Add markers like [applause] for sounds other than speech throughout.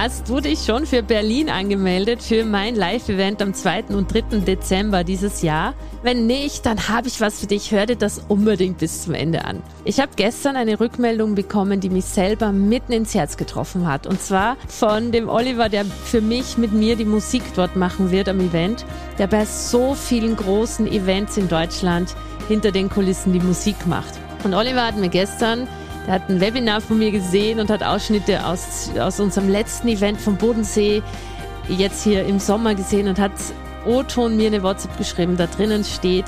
Hast du dich schon für Berlin angemeldet für mein Live-Event am 2. und 3. Dezember dieses Jahr? Wenn nicht, dann habe ich was für dich. Hör dir das unbedingt bis zum Ende an. Ich habe gestern eine Rückmeldung bekommen, die mich selber mitten ins Herz getroffen hat. Und zwar von dem Oliver, der für mich mit mir die Musik dort machen wird am Event, der bei so vielen großen Events in Deutschland hinter den Kulissen die Musik macht. Und Oliver hat mir gestern er hat ein Webinar von mir gesehen und hat Ausschnitte aus, aus unserem letzten Event vom Bodensee jetzt hier im Sommer gesehen und hat O-Ton mir eine WhatsApp geschrieben. Da drinnen steht,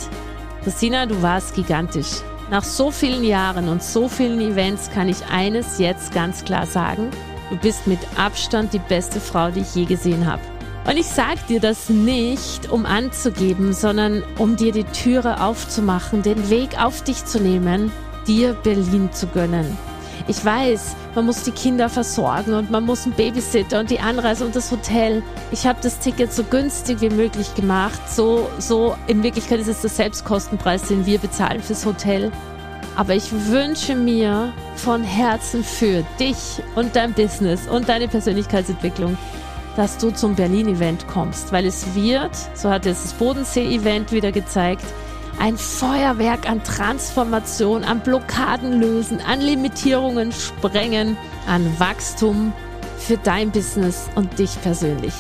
Christina, du warst gigantisch. Nach so vielen Jahren und so vielen Events kann ich eines jetzt ganz klar sagen. Du bist mit Abstand die beste Frau, die ich je gesehen habe. Und ich sag dir das nicht, um anzugeben, sondern um dir die Türe aufzumachen, den Weg auf dich zu nehmen dir Berlin zu gönnen. Ich weiß, man muss die Kinder versorgen und man muss einen Babysitter und die Anreise und das Hotel. Ich habe das Ticket so günstig wie möglich gemacht. So, so in Wirklichkeit ist es der Selbstkostenpreis, den wir bezahlen fürs Hotel. Aber ich wünsche mir von Herzen für dich und dein Business und deine Persönlichkeitsentwicklung, dass du zum Berlin-Event kommst, weil es wird, so hat es das Bodensee-Event wieder gezeigt, ein Feuerwerk an Transformation, an Blockaden lösen, an Limitierungen sprengen, an Wachstum für dein Business und dich persönlich.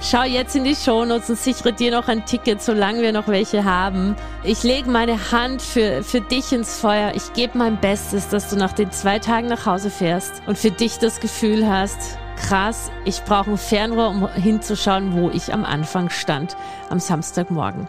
Schau jetzt in die Shownotes und sichere dir noch ein Ticket, solange wir noch welche haben. Ich lege meine Hand für, für dich ins Feuer. Ich gebe mein Bestes, dass du nach den zwei Tagen nach Hause fährst und für dich das Gefühl hast, krass, ich brauche ein Fernrohr, um hinzuschauen, wo ich am Anfang stand, am Samstagmorgen.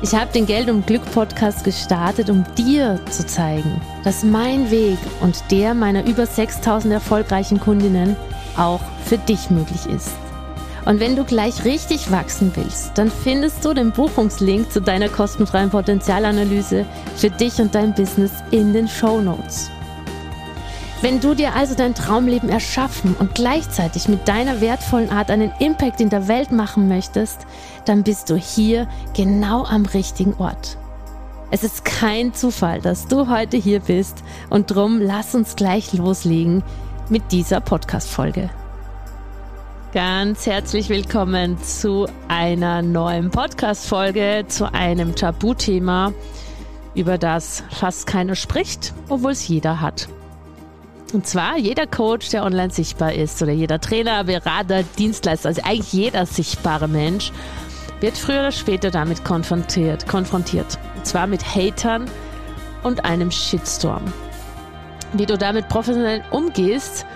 Ich habe den Geld und Glück Podcast gestartet, um dir zu zeigen, dass mein Weg und der meiner über 6000 erfolgreichen Kundinnen auch für dich möglich ist. Und wenn du gleich richtig wachsen willst, dann findest du den Buchungslink zu deiner kostenfreien Potenzialanalyse für dich und dein Business in den Show Notes. Wenn du dir also dein Traumleben erschaffen und gleichzeitig mit deiner wertvollen Art einen Impact in der Welt machen möchtest, dann bist du hier genau am richtigen Ort. Es ist kein Zufall, dass du heute hier bist und drum lass uns gleich loslegen mit dieser Podcast-Folge. Ganz herzlich willkommen zu einer neuen Podcast-Folge, zu einem Tabuthema, über das fast keiner spricht, obwohl es jeder hat. Und zwar jeder Coach, der online sichtbar ist oder jeder Trainer, Berater, Dienstleister, also eigentlich jeder sichtbare Mensch, wird früher oder später damit konfrontiert. konfrontiert. Und zwar mit Hatern und einem Shitstorm. Wie du damit professionell umgehst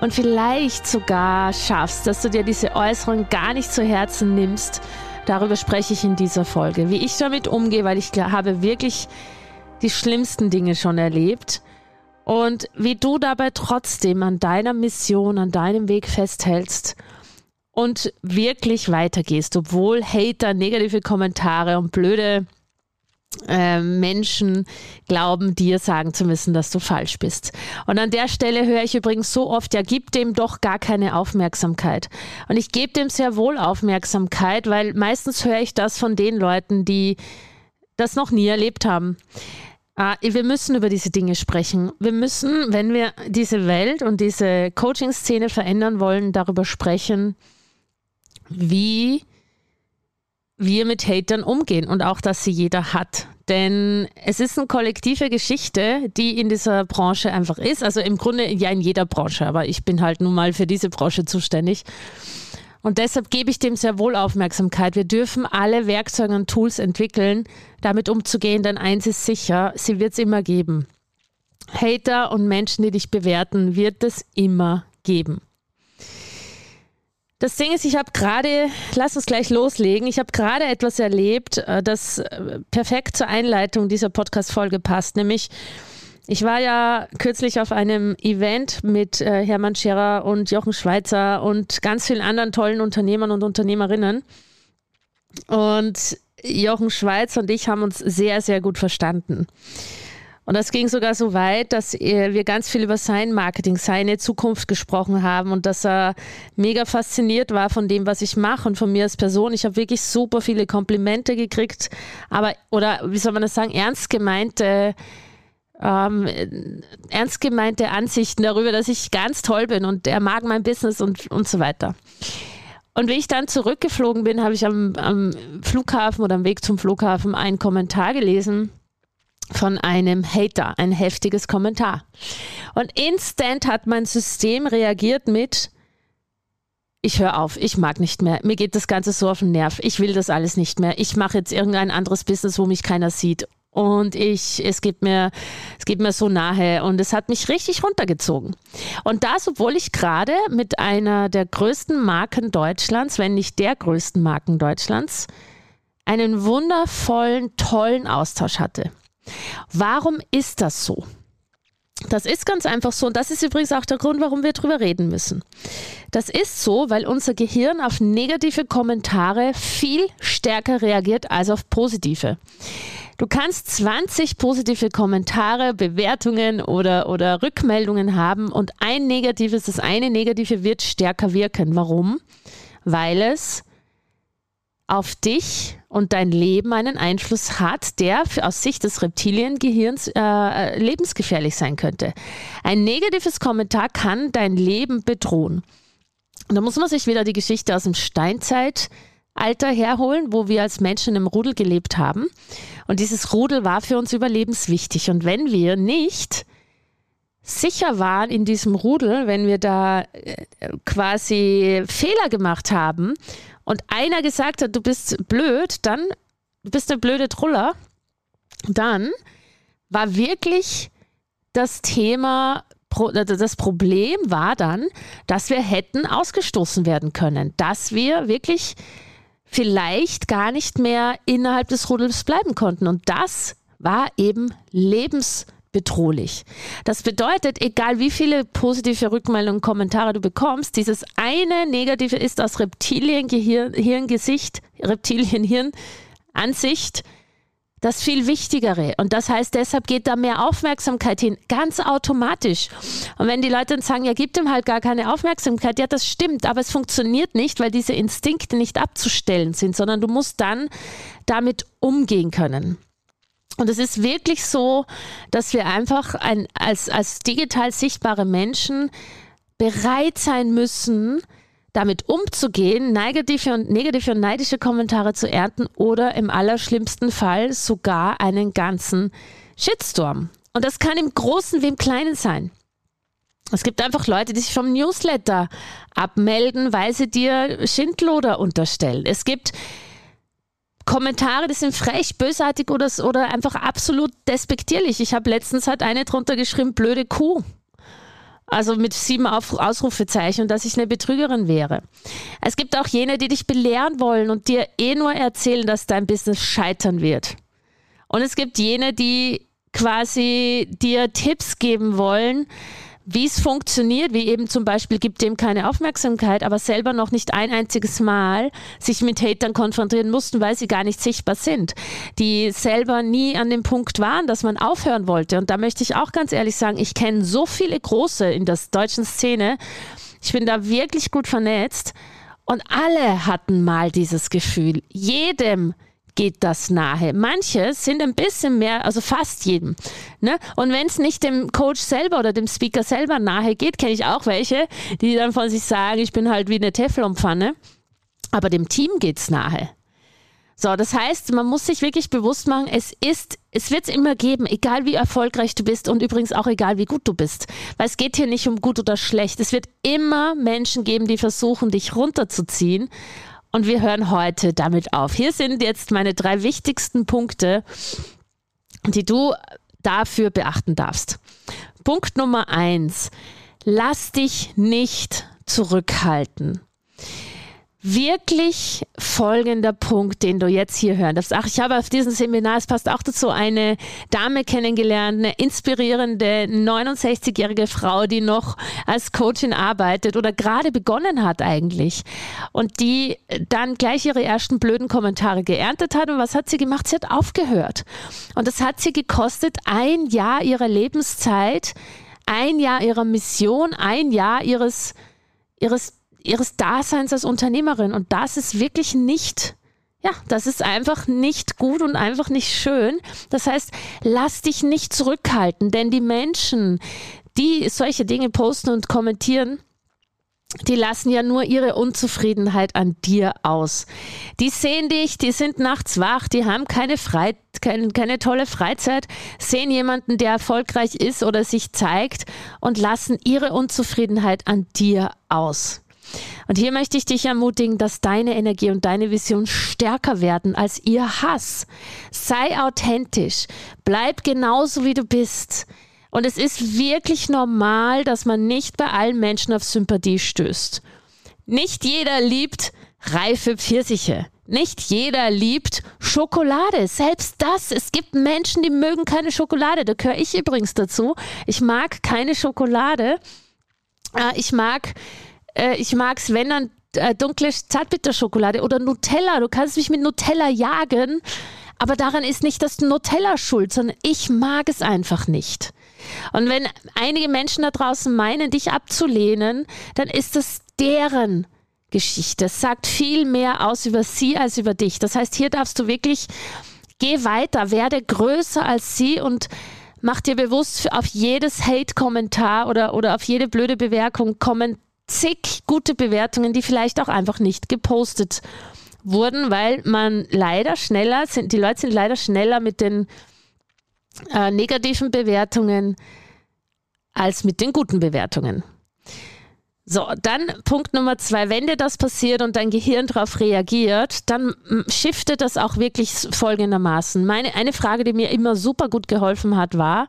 und vielleicht sogar schaffst, dass du dir diese Äußerungen gar nicht zu Herzen nimmst, darüber spreche ich in dieser Folge. Wie ich damit umgehe, weil ich habe wirklich die schlimmsten Dinge schon erlebt und wie du dabei trotzdem an deiner Mission, an deinem Weg festhältst und wirklich weitergehst, obwohl Hater, negative Kommentare und blöde äh, Menschen glauben, dir sagen zu müssen, dass du falsch bist. Und an der Stelle höre ich übrigens so oft, ja, gib dem doch gar keine Aufmerksamkeit. Und ich gebe dem sehr wohl Aufmerksamkeit, weil meistens höre ich das von den Leuten, die das noch nie erlebt haben. Ah, wir müssen über diese Dinge sprechen. Wir müssen, wenn wir diese Welt und diese Coaching-Szene verändern wollen, darüber sprechen, wie wir mit Hatern umgehen und auch, dass sie jeder hat. Denn es ist eine kollektive Geschichte, die in dieser Branche einfach ist. Also im Grunde ja in jeder Branche, aber ich bin halt nun mal für diese Branche zuständig. Und deshalb gebe ich dem sehr wohl Aufmerksamkeit. Wir dürfen alle Werkzeuge und Tools entwickeln, damit umzugehen, denn eins ist sicher, sie wird es immer geben. Hater und Menschen, die dich bewerten, wird es immer geben. Das Ding ist, ich habe gerade, lass uns gleich loslegen, ich habe gerade etwas erlebt, äh, das äh, perfekt zur Einleitung dieser Podcast-Folge passt, nämlich ich war ja kürzlich auf einem Event mit äh, Hermann Scherer und Jochen Schweizer und ganz vielen anderen tollen Unternehmern und Unternehmerinnen. Und Jochen Schweizer und ich haben uns sehr, sehr gut verstanden. Und das ging sogar so weit, dass wir ganz viel über sein Marketing, seine Zukunft gesprochen haben und dass er mega fasziniert war von dem, was ich mache und von mir als Person. Ich habe wirklich super viele Komplimente gekriegt, aber, oder wie soll man das sagen, ernst gemeinte, ähm, ernst gemeinte Ansichten darüber, dass ich ganz toll bin und er mag mein Business und, und so weiter. Und wie ich dann zurückgeflogen bin, habe ich am, am Flughafen oder am Weg zum Flughafen einen Kommentar gelesen von einem Hater, ein heftiges Kommentar. Und instant hat mein System reagiert mit, ich höre auf, ich mag nicht mehr, mir geht das Ganze so auf den Nerv, ich will das alles nicht mehr, ich mache jetzt irgendein anderes Business, wo mich keiner sieht. Und ich, es geht mir, es geht mir so nahe und es hat mich richtig runtergezogen. Und das, obwohl ich gerade mit einer der größten Marken Deutschlands, wenn nicht der größten Marken Deutschlands, einen wundervollen, tollen Austausch hatte. Warum ist das so? Das ist ganz einfach so und das ist übrigens auch der Grund, warum wir darüber reden müssen. Das ist so, weil unser Gehirn auf negative Kommentare viel stärker reagiert als auf positive. Du kannst 20 positive Kommentare, Bewertungen oder, oder Rückmeldungen haben und ein negatives, das eine negative wird stärker wirken. Warum? Weil es auf dich und dein Leben einen Einfluss hat, der aus Sicht des Reptiliengehirns äh, lebensgefährlich sein könnte. Ein negatives Kommentar kann dein Leben bedrohen. Und da muss man sich wieder die Geschichte aus dem Steinzeitalter herholen, wo wir als Menschen im Rudel gelebt haben. Und dieses Rudel war für uns überlebenswichtig. Und wenn wir nicht sicher waren in diesem Rudel, wenn wir da äh, quasi Fehler gemacht haben und einer gesagt hat, du bist blöd, dann du bist der blöde Truller, dann war wirklich das Thema, das Problem war dann, dass wir hätten ausgestoßen werden können, dass wir wirklich vielleicht gar nicht mehr innerhalb des Rudels bleiben konnten. Und das war eben lebens bedrohlich. Das bedeutet, egal wie viele positive Rückmeldungen, Kommentare du bekommst, dieses eine Negative ist aus Reptilienhirngesicht, Reptilienhirn-Ansicht das viel Wichtigere. Und das heißt, deshalb geht da mehr Aufmerksamkeit hin, ganz automatisch. Und wenn die Leute dann sagen, ja, gibt ihm halt gar keine Aufmerksamkeit, ja, das stimmt, aber es funktioniert nicht, weil diese Instinkte nicht abzustellen sind, sondern du musst dann damit umgehen können. Und es ist wirklich so, dass wir einfach ein, als, als digital sichtbare Menschen bereit sein müssen, damit umzugehen, negative und, negative und neidische Kommentare zu ernten oder im allerschlimmsten Fall sogar einen ganzen Shitstorm. Und das kann im Großen wie im Kleinen sein. Es gibt einfach Leute, die sich vom Newsletter abmelden, weil sie dir Schindloder unterstellen. Es gibt Kommentare, die sind frech, bösartig oder, oder einfach absolut despektierlich. Ich habe letztens halt eine drunter geschrieben, blöde Kuh. Also mit sieben Auf Ausrufezeichen, dass ich eine Betrügerin wäre. Es gibt auch jene, die dich belehren wollen und dir eh nur erzählen, dass dein Business scheitern wird. Und es gibt jene, die quasi dir Tipps geben wollen, wie es funktioniert, wie eben zum Beispiel gibt dem keine Aufmerksamkeit, aber selber noch nicht ein einziges Mal sich mit Hatern konfrontieren mussten, weil sie gar nicht sichtbar sind, die selber nie an dem Punkt waren, dass man aufhören wollte. Und da möchte ich auch ganz ehrlich sagen, ich kenne so viele große in der deutschen Szene. Ich bin da wirklich gut vernetzt. Und alle hatten mal dieses Gefühl. Jedem geht das nahe. Manche sind ein bisschen mehr, also fast jedem. Ne? Und wenn es nicht dem Coach selber oder dem Speaker selber nahe geht, kenne ich auch welche, die dann von sich sagen, ich bin halt wie eine Teflonpfanne. Aber dem Team geht es nahe. So, das heißt, man muss sich wirklich bewusst machen, es ist, es wird es immer geben, egal wie erfolgreich du bist und übrigens auch egal wie gut du bist. Weil es geht hier nicht um gut oder schlecht. Es wird immer Menschen geben, die versuchen, dich runterzuziehen. Und wir hören heute damit auf. Hier sind jetzt meine drei wichtigsten Punkte, die du dafür beachten darfst. Punkt Nummer eins. Lass dich nicht zurückhalten wirklich folgender Punkt, den du jetzt hier hören darfst. Ach, ich habe auf diesem Seminar, es passt auch dazu, eine Dame kennengelernt, eine inspirierende 69-jährige Frau, die noch als Coachin arbeitet oder gerade begonnen hat eigentlich und die dann gleich ihre ersten blöden Kommentare geerntet hat. Und was hat sie gemacht? Sie hat aufgehört. Und das hat sie gekostet ein Jahr ihrer Lebenszeit, ein Jahr ihrer Mission, ein Jahr ihres, ihres ihres Daseins als Unternehmerin. Und das ist wirklich nicht, ja, das ist einfach nicht gut und einfach nicht schön. Das heißt, lass dich nicht zurückhalten, denn die Menschen, die solche Dinge posten und kommentieren, die lassen ja nur ihre Unzufriedenheit an dir aus. Die sehen dich, die sind nachts wach, die haben keine, Frei, keine, keine tolle Freizeit, sehen jemanden, der erfolgreich ist oder sich zeigt und lassen ihre Unzufriedenheit an dir aus. Und hier möchte ich dich ermutigen, dass deine Energie und deine Vision stärker werden als ihr Hass. Sei authentisch, bleib genauso wie du bist. Und es ist wirklich normal, dass man nicht bei allen Menschen auf Sympathie stößt. Nicht jeder liebt reife Pfirsiche. Nicht jeder liebt Schokolade. Selbst das. Es gibt Menschen, die mögen keine Schokolade. Da gehöre ich übrigens dazu. Ich mag keine Schokolade. Äh, ich mag äh, ich mag es, wenn dann äh, dunkle Zartbitterschokolade oder Nutella. Du kannst mich mit Nutella jagen, aber daran ist nicht das Nutella schuld, sondern ich mag es einfach nicht. Und wenn einige Menschen da draußen meinen, dich abzulehnen, dann ist das deren Geschichte. Es sagt viel mehr aus über sie als über dich. Das heißt, hier darfst du wirklich, geh weiter, werde größer als sie und mach dir bewusst, auf jedes Hate-Kommentar oder, oder auf jede blöde Bewertung kommen zig gute Bewertungen, die vielleicht auch einfach nicht gepostet wurden, weil man leider schneller sind, die Leute sind leider schneller mit den äh, negativen Bewertungen als mit den guten Bewertungen. So, dann Punkt Nummer zwei, wenn dir das passiert und dein Gehirn darauf reagiert, dann shiftet das auch wirklich folgendermaßen. Meine, eine Frage, die mir immer super gut geholfen hat, war,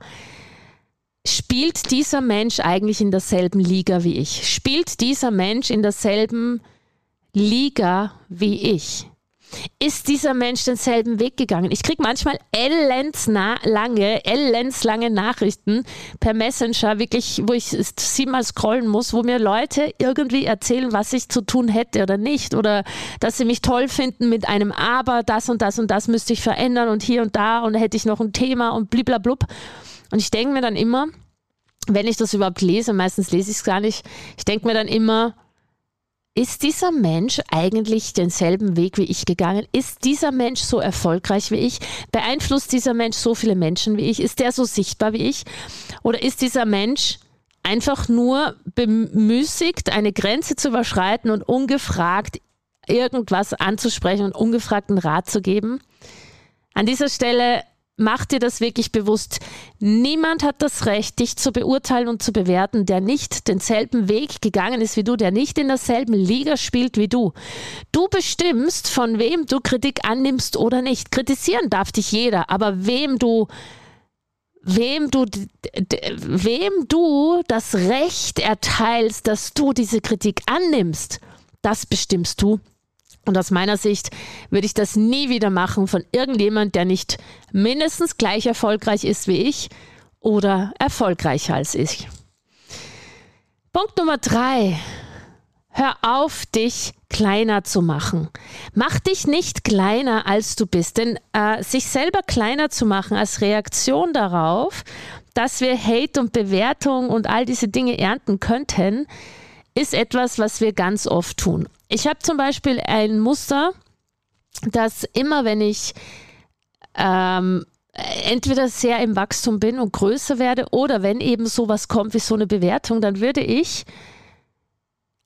spielt dieser Mensch eigentlich in derselben Liga wie ich? Spielt dieser Mensch in derselben Liga wie ich? Ist dieser Mensch denselben Weg gegangen? Ich kriege manchmal lange, lange Nachrichten per Messenger, wirklich, wo ich siebenmal scrollen muss, wo mir Leute irgendwie erzählen, was ich zu tun hätte oder nicht. Oder dass sie mich toll finden mit einem Aber, das und das und das müsste ich verändern und hier und da und hätte ich noch ein Thema und bliblablub. Und ich denke mir dann immer, wenn ich das überhaupt lese, meistens lese ich es gar nicht, ich denke mir dann immer, ist dieser Mensch eigentlich denselben Weg wie ich gegangen? Ist dieser Mensch so erfolgreich wie ich? Beeinflusst dieser Mensch so viele Menschen wie ich? Ist der so sichtbar wie ich? Oder ist dieser Mensch einfach nur bemüßigt, eine Grenze zu überschreiten und ungefragt irgendwas anzusprechen und ungefragten Rat zu geben? An dieser Stelle mach dir das wirklich bewusst. Niemand hat das Recht, dich zu beurteilen und zu bewerten, der nicht denselben Weg gegangen ist wie du, der nicht in derselben Liga spielt wie du. Du bestimmst, von wem du Kritik annimmst oder nicht. Kritisieren darf dich jeder, aber wem du wem du wem du das Recht erteilst, dass du diese Kritik annimmst, das bestimmst du und aus meiner Sicht würde ich das nie wieder machen von irgendjemand, der nicht mindestens gleich erfolgreich ist wie ich oder erfolgreicher als ich. Punkt Nummer drei. Hör auf, dich kleiner zu machen. Mach dich nicht kleiner, als du bist. Denn äh, sich selber kleiner zu machen als Reaktion darauf, dass wir Hate und Bewertung und all diese Dinge ernten könnten, ist etwas, was wir ganz oft tun. Ich habe zum Beispiel ein Muster, dass immer wenn ich ähm, entweder sehr im Wachstum bin und größer werde oder wenn eben sowas kommt wie so eine Bewertung, dann würde ich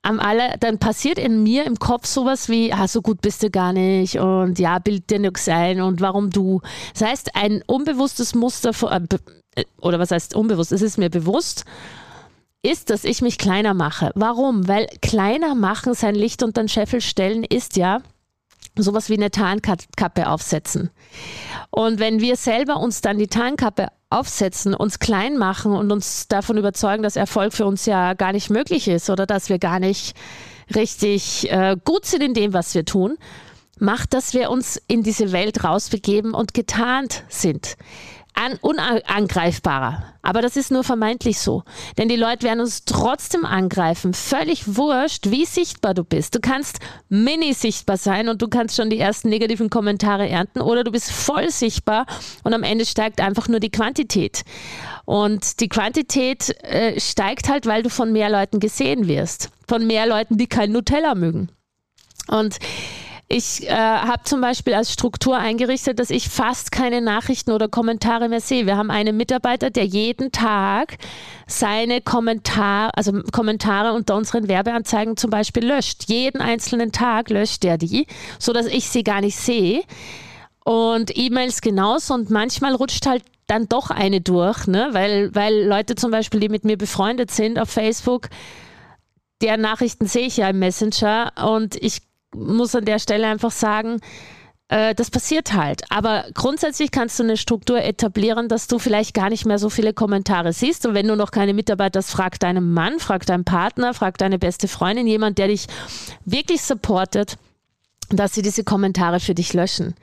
am aller, dann passiert in mir im Kopf sowas wie, ah, so gut bist du gar nicht und ja, bild dir nichts ein und warum du. Das heißt, ein unbewusstes Muster, äh, oder was heißt unbewusst, es ist mir bewusst, ist, dass ich mich kleiner mache. Warum? Weil kleiner machen, sein Licht unter den Scheffel stellen, ist ja sowas wie eine Tarnkappe aufsetzen. Und wenn wir selber uns dann die Tarnkappe aufsetzen, uns klein machen und uns davon überzeugen, dass Erfolg für uns ja gar nicht möglich ist oder dass wir gar nicht richtig äh, gut sind in dem, was wir tun, macht, dass wir uns in diese Welt rausbegeben und getarnt sind unangreifbarer. Aber das ist nur vermeintlich so. Denn die Leute werden uns trotzdem angreifen. Völlig wurscht, wie sichtbar du bist. Du kannst mini sichtbar sein und du kannst schon die ersten negativen Kommentare ernten oder du bist voll sichtbar und am Ende steigt einfach nur die Quantität. Und die Quantität äh, steigt halt, weil du von mehr Leuten gesehen wirst. Von mehr Leuten, die kein Nutella mögen. Und ich äh, habe zum Beispiel als Struktur eingerichtet, dass ich fast keine Nachrichten oder Kommentare mehr sehe. Wir haben einen Mitarbeiter, der jeden Tag seine Kommentare, also Kommentare unter unseren Werbeanzeigen zum Beispiel löscht. Jeden einzelnen Tag löscht er die, so dass ich sie gar nicht sehe. Und E-Mails genauso. Und manchmal rutscht halt dann doch eine durch, ne? weil, weil Leute zum Beispiel, die mit mir befreundet sind auf Facebook, deren Nachrichten sehe ich ja im Messenger und ich muss an der Stelle einfach sagen, äh, das passiert halt. Aber grundsätzlich kannst du eine Struktur etablieren, dass du vielleicht gar nicht mehr so viele Kommentare siehst. Und wenn du noch keine Mitarbeiter hast, frag deinen Mann, frag deinen Partner, frag deine beste Freundin, jemand, der dich wirklich supportet dass sie diese Kommentare für dich löschen.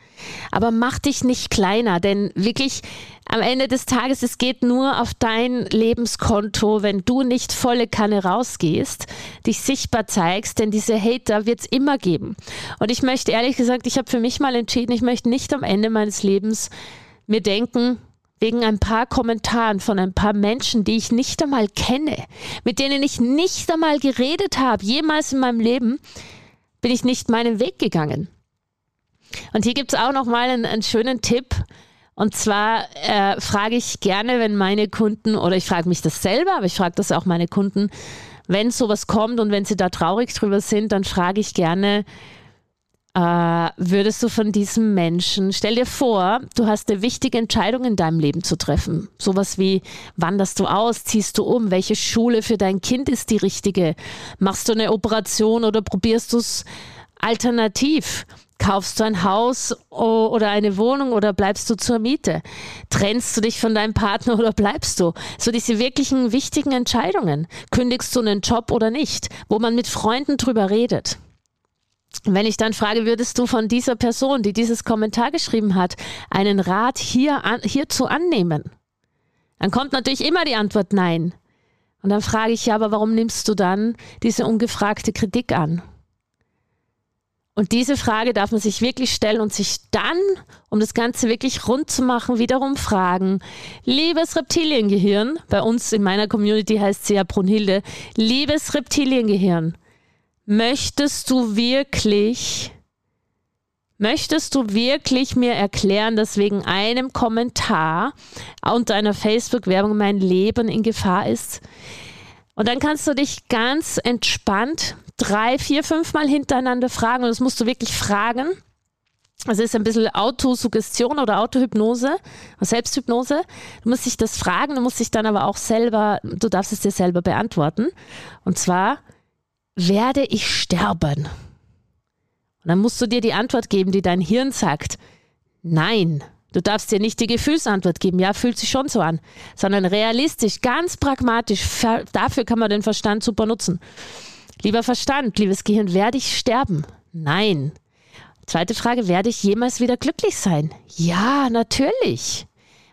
Aber mach dich nicht kleiner, denn wirklich am Ende des Tages, es geht nur auf dein Lebenskonto, wenn du nicht volle Kanne rausgehst, dich sichtbar zeigst, denn diese Hater wird es immer geben. Und ich möchte ehrlich gesagt, ich habe für mich mal entschieden, ich möchte nicht am Ende meines Lebens mir denken, wegen ein paar Kommentaren von ein paar Menschen, die ich nicht einmal kenne, mit denen ich nicht einmal geredet habe, jemals in meinem Leben, bin ich nicht meinen Weg gegangen. Und hier gibt es auch noch mal einen, einen schönen Tipp. Und zwar äh, frage ich gerne, wenn meine Kunden, oder ich frage mich das selber, aber ich frage das auch meine Kunden, wenn sowas kommt und wenn sie da traurig drüber sind, dann frage ich gerne, äh, würdest du von diesem Menschen, stell dir vor, du hast eine wichtige Entscheidung in deinem Leben zu treffen. Sowas wie, wanderst du aus, ziehst du um, welche Schule für dein Kind ist die richtige? Machst du eine Operation oder probierst du es alternativ? Kaufst du ein Haus oder eine Wohnung oder bleibst du zur Miete? Trennst du dich von deinem Partner [laughs] oder bleibst du? So diese wirklichen wichtigen Entscheidungen. Kündigst du einen Job oder nicht? Wo man mit Freunden drüber redet. Wenn ich dann frage, würdest du von dieser Person, die dieses Kommentar geschrieben hat, einen Rat hier an, hierzu annehmen? Dann kommt natürlich immer die Antwort Nein. Und dann frage ich ja, aber warum nimmst du dann diese ungefragte Kritik an? Und diese Frage darf man sich wirklich stellen und sich dann, um das Ganze wirklich rund zu machen, wiederum fragen, liebes Reptiliengehirn, bei uns in meiner Community heißt sie ja Brunhilde, liebes Reptiliengehirn, Möchtest du wirklich, möchtest du wirklich mir erklären, dass wegen einem Kommentar unter einer Facebook-Werbung mein Leben in Gefahr ist? Und dann kannst du dich ganz entspannt drei, vier, fünf Mal hintereinander fragen und das musst du wirklich fragen. Also ist ein bisschen Autosuggestion oder Autohypnose, Selbsthypnose. Du musst dich das fragen, du musst dich dann aber auch selber, du darfst es dir selber beantworten. Und zwar, werde ich sterben? Und dann musst du dir die Antwort geben, die dein Hirn sagt. Nein. Du darfst dir nicht die Gefühlsantwort geben, ja, fühlt sich schon so an, sondern realistisch, ganz pragmatisch. Dafür kann man den Verstand super nutzen. Lieber Verstand, liebes Gehirn, werde ich sterben? Nein. Zweite Frage, werde ich jemals wieder glücklich sein? Ja, natürlich.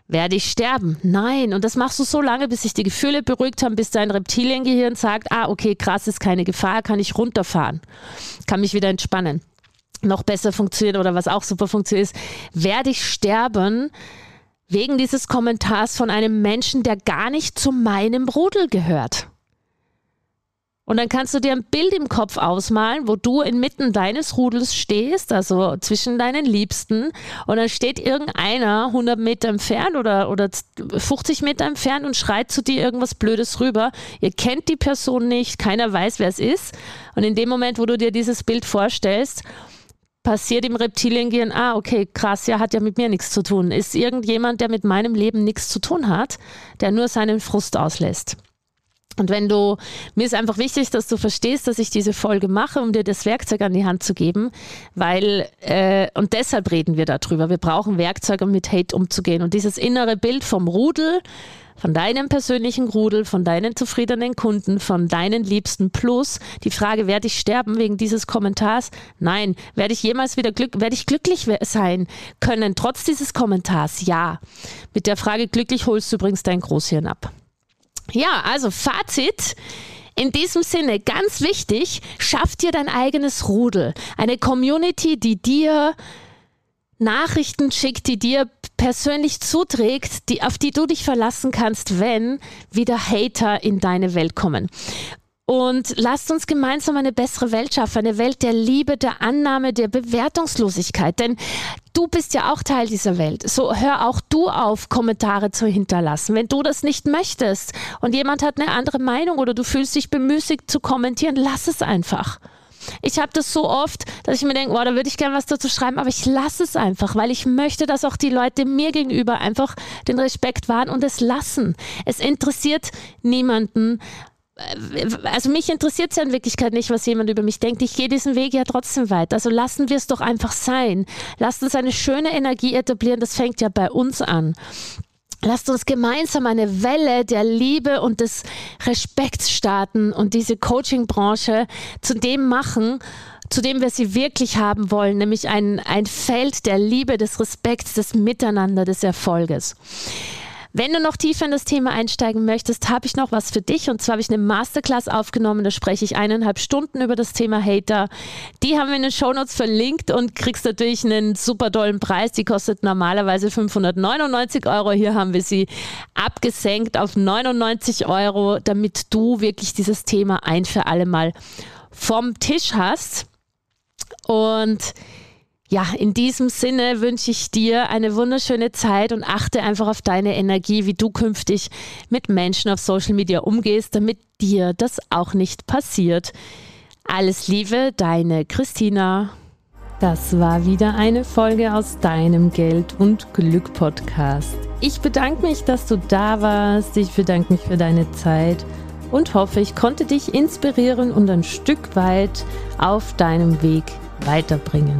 Werde ich sterben? Nein. Und das machst du so lange, bis sich die Gefühle beruhigt haben, bis dein Reptiliengehirn sagt, ah, okay, krass, ist keine Gefahr, kann ich runterfahren, kann mich wieder entspannen. Noch besser funktioniert oder was auch super funktioniert ist, werde ich sterben wegen dieses Kommentars von einem Menschen, der gar nicht zu meinem Rudel gehört. Und dann kannst du dir ein Bild im Kopf ausmalen, wo du inmitten deines Rudels stehst, also zwischen deinen Liebsten. Und dann steht irgendeiner 100 Meter entfernt oder, oder 50 Meter entfernt und schreit zu dir irgendwas Blödes rüber. Ihr kennt die Person nicht, keiner weiß, wer es ist. Und in dem Moment, wo du dir dieses Bild vorstellst, passiert im Reptiliengehirn, ah, okay, krass, ja, hat ja mit mir nichts zu tun. Ist irgendjemand, der mit meinem Leben nichts zu tun hat, der nur seinen Frust auslässt. Und wenn du, mir ist einfach wichtig, dass du verstehst, dass ich diese Folge mache, um dir das Werkzeug an die Hand zu geben, weil, äh, und deshalb reden wir darüber. Wir brauchen Werkzeuge, um mit Hate umzugehen. Und dieses innere Bild vom Rudel, von deinem persönlichen Rudel, von deinen zufriedenen Kunden, von deinen Liebsten plus die Frage, werde ich sterben wegen dieses Kommentars? Nein. Werde ich jemals wieder glück, werde ich glücklich sein können, trotz dieses Kommentars? Ja. Mit der Frage glücklich holst du übrigens dein Großhirn ab. Ja, also Fazit. In diesem Sinne, ganz wichtig, schaff dir dein eigenes Rudel. Eine Community, die dir Nachrichten schickt, die dir persönlich zuträgt, die, auf die du dich verlassen kannst, wenn wieder Hater in deine Welt kommen. Und lasst uns gemeinsam eine bessere Welt schaffen, eine Welt der Liebe, der Annahme, der Bewertungslosigkeit. Denn du bist ja auch Teil dieser Welt. So hör auch du auf, Kommentare zu hinterlassen. Wenn du das nicht möchtest und jemand hat eine andere Meinung oder du fühlst dich bemüßigt zu kommentieren, lass es einfach. Ich habe das so oft, dass ich mir denke, oh, da würde ich gerne was dazu schreiben, aber ich lasse es einfach, weil ich möchte, dass auch die Leute mir gegenüber einfach den Respekt wahren und es lassen. Es interessiert niemanden, also mich interessiert es ja in Wirklichkeit nicht, was jemand über mich denkt. Ich gehe diesen Weg ja trotzdem weiter. Also lassen wir es doch einfach sein. Lasst uns eine schöne Energie etablieren. Das fängt ja bei uns an. Lasst uns gemeinsam eine Welle der Liebe und des Respekts starten und diese Coaching-Branche zu dem machen, zu dem wir sie wirklich haben wollen, nämlich ein, ein Feld der Liebe, des Respekts, des Miteinander, des Erfolges. Wenn du noch tiefer in das Thema einsteigen möchtest, habe ich noch was für dich. Und zwar habe ich eine Masterclass aufgenommen. Da spreche ich eineinhalb Stunden über das Thema Hater. Die haben wir in den Shownotes verlinkt und kriegst natürlich einen super tollen Preis. Die kostet normalerweise 599 Euro. Hier haben wir sie abgesenkt auf 99 Euro, damit du wirklich dieses Thema ein für alle Mal vom Tisch hast. Und ja, in diesem Sinne wünsche ich dir eine wunderschöne Zeit und achte einfach auf deine Energie, wie du künftig mit Menschen auf Social Media umgehst, damit dir das auch nicht passiert. Alles Liebe, deine Christina. Das war wieder eine Folge aus deinem Geld und Glück Podcast. Ich bedanke mich, dass du da warst. Ich bedanke mich für deine Zeit und hoffe, ich konnte dich inspirieren und ein Stück weit auf deinem Weg weiterbringen.